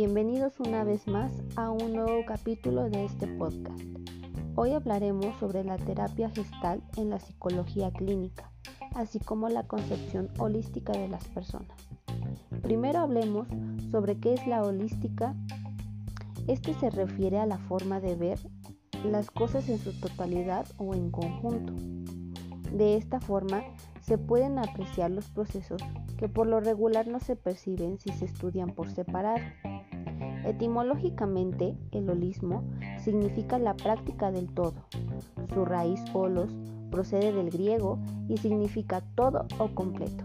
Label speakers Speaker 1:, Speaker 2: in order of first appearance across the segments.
Speaker 1: Bienvenidos una vez más a un nuevo capítulo de este podcast. Hoy hablaremos sobre la terapia gestal en la psicología clínica, así como la concepción holística de las personas. Primero hablemos sobre qué es la holística. Este se refiere a la forma de ver las cosas en su totalidad o en conjunto. De esta forma se pueden apreciar los procesos que por lo regular no se perciben si se estudian por separado. Etimológicamente, el holismo significa la práctica del todo. Su raíz holos procede del griego y significa todo o completo.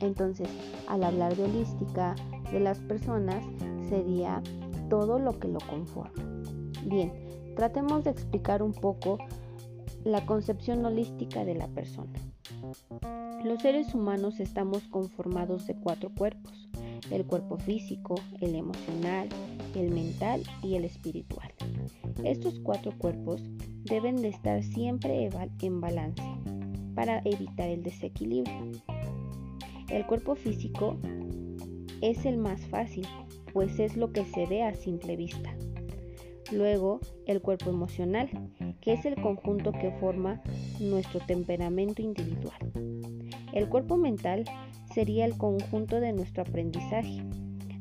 Speaker 1: Entonces, al hablar de holística de las personas, sería todo lo que lo conforma. Bien, tratemos de explicar un poco la concepción holística de la persona. Los seres humanos estamos conformados de cuatro cuerpos, el cuerpo físico, el emocional, el mental y el espiritual. Estos cuatro cuerpos deben de estar siempre en balance para evitar el desequilibrio. El cuerpo físico es el más fácil, pues es lo que se ve a simple vista. Luego, el cuerpo emocional, que es el conjunto que forma nuestro temperamento individual. El cuerpo mental sería el conjunto de nuestro aprendizaje,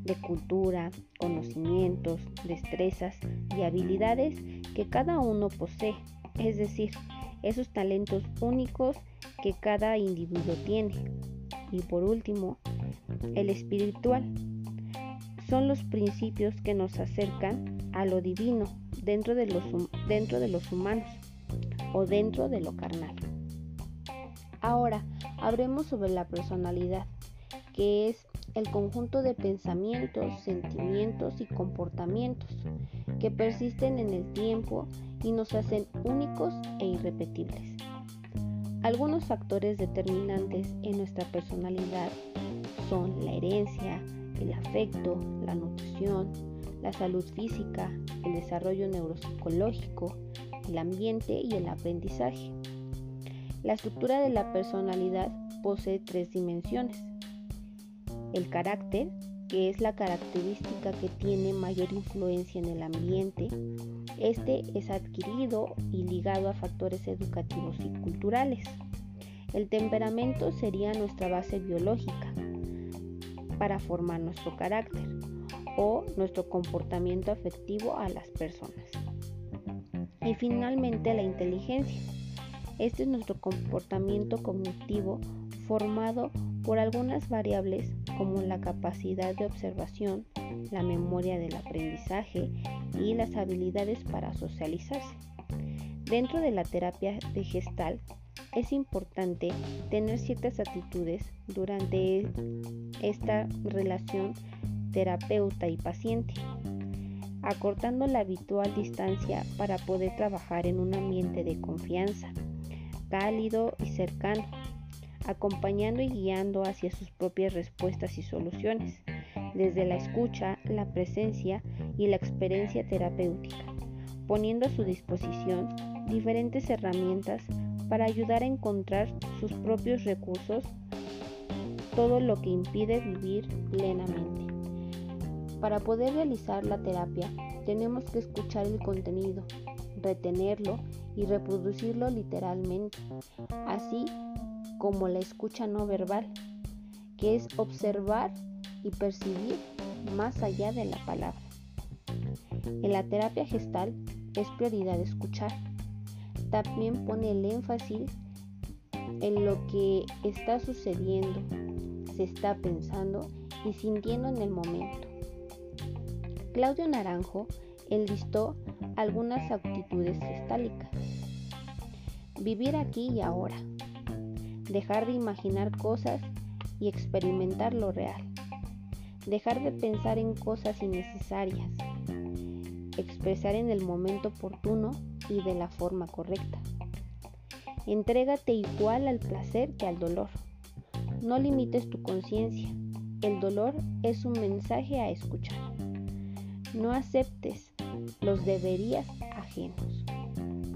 Speaker 1: de cultura, conocimientos, destrezas y habilidades que cada uno posee, es decir, esos talentos únicos que cada individuo tiene. Y por último, el espiritual. Son los principios que nos acercan a lo divino dentro de los, dentro de los humanos o dentro de lo carnal. Ahora, hablemos sobre la personalidad, que es el conjunto de pensamientos, sentimientos y comportamientos que persisten en el tiempo y nos hacen únicos e irrepetibles. Algunos factores determinantes en nuestra personalidad son la herencia, el afecto, la nutrición, la salud física, el desarrollo neuropsicológico, el ambiente y el aprendizaje. La estructura de la personalidad posee tres dimensiones el carácter, que es la característica que tiene mayor influencia en el ambiente. Este es adquirido y ligado a factores educativos y culturales. El temperamento sería nuestra base biológica para formar nuestro carácter o nuestro comportamiento afectivo a las personas. Y finalmente la inteligencia. Este es nuestro comportamiento cognitivo formado por algunas variables como la capacidad de observación, la memoria del aprendizaje y las habilidades para socializarse. Dentro de la terapia de gestal es importante tener ciertas actitudes durante esta relación terapeuta y paciente, acortando la habitual distancia para poder trabajar en un ambiente de confianza, cálido y cercano acompañando y guiando hacia sus propias respuestas y soluciones, desde la escucha, la presencia y la experiencia terapéutica, poniendo a su disposición diferentes herramientas para ayudar a encontrar sus propios recursos, todo lo que impide vivir plenamente. Para poder realizar la terapia, tenemos que escuchar el contenido, retenerlo y reproducirlo literalmente. Así como la escucha no verbal, que es observar y percibir más allá de la palabra. En la terapia gestal es prioridad escuchar. También pone el énfasis en lo que está sucediendo, se está pensando y sintiendo en el momento. Claudio Naranjo enlistó algunas actitudes gestálicas. Vivir aquí y ahora, dejar de imaginar cosas y experimentar lo real, dejar de pensar en cosas innecesarias, expresar en el momento oportuno y de la forma correcta. Entrégate igual al placer que al dolor. No limites tu conciencia. El dolor es un mensaje a escuchar. No aceptes los deberías ajenos.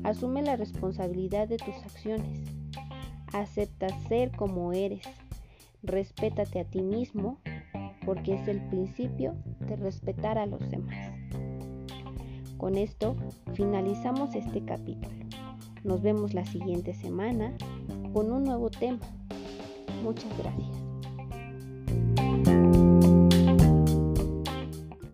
Speaker 1: Asume la responsabilidad de tus acciones. Acepta ser como eres. Respétate a ti mismo. porque es el principio de respetar a los demás. Con esto finalizamos este capítulo. Nos vemos la siguiente semana con un nuevo tema. Muchas gracias.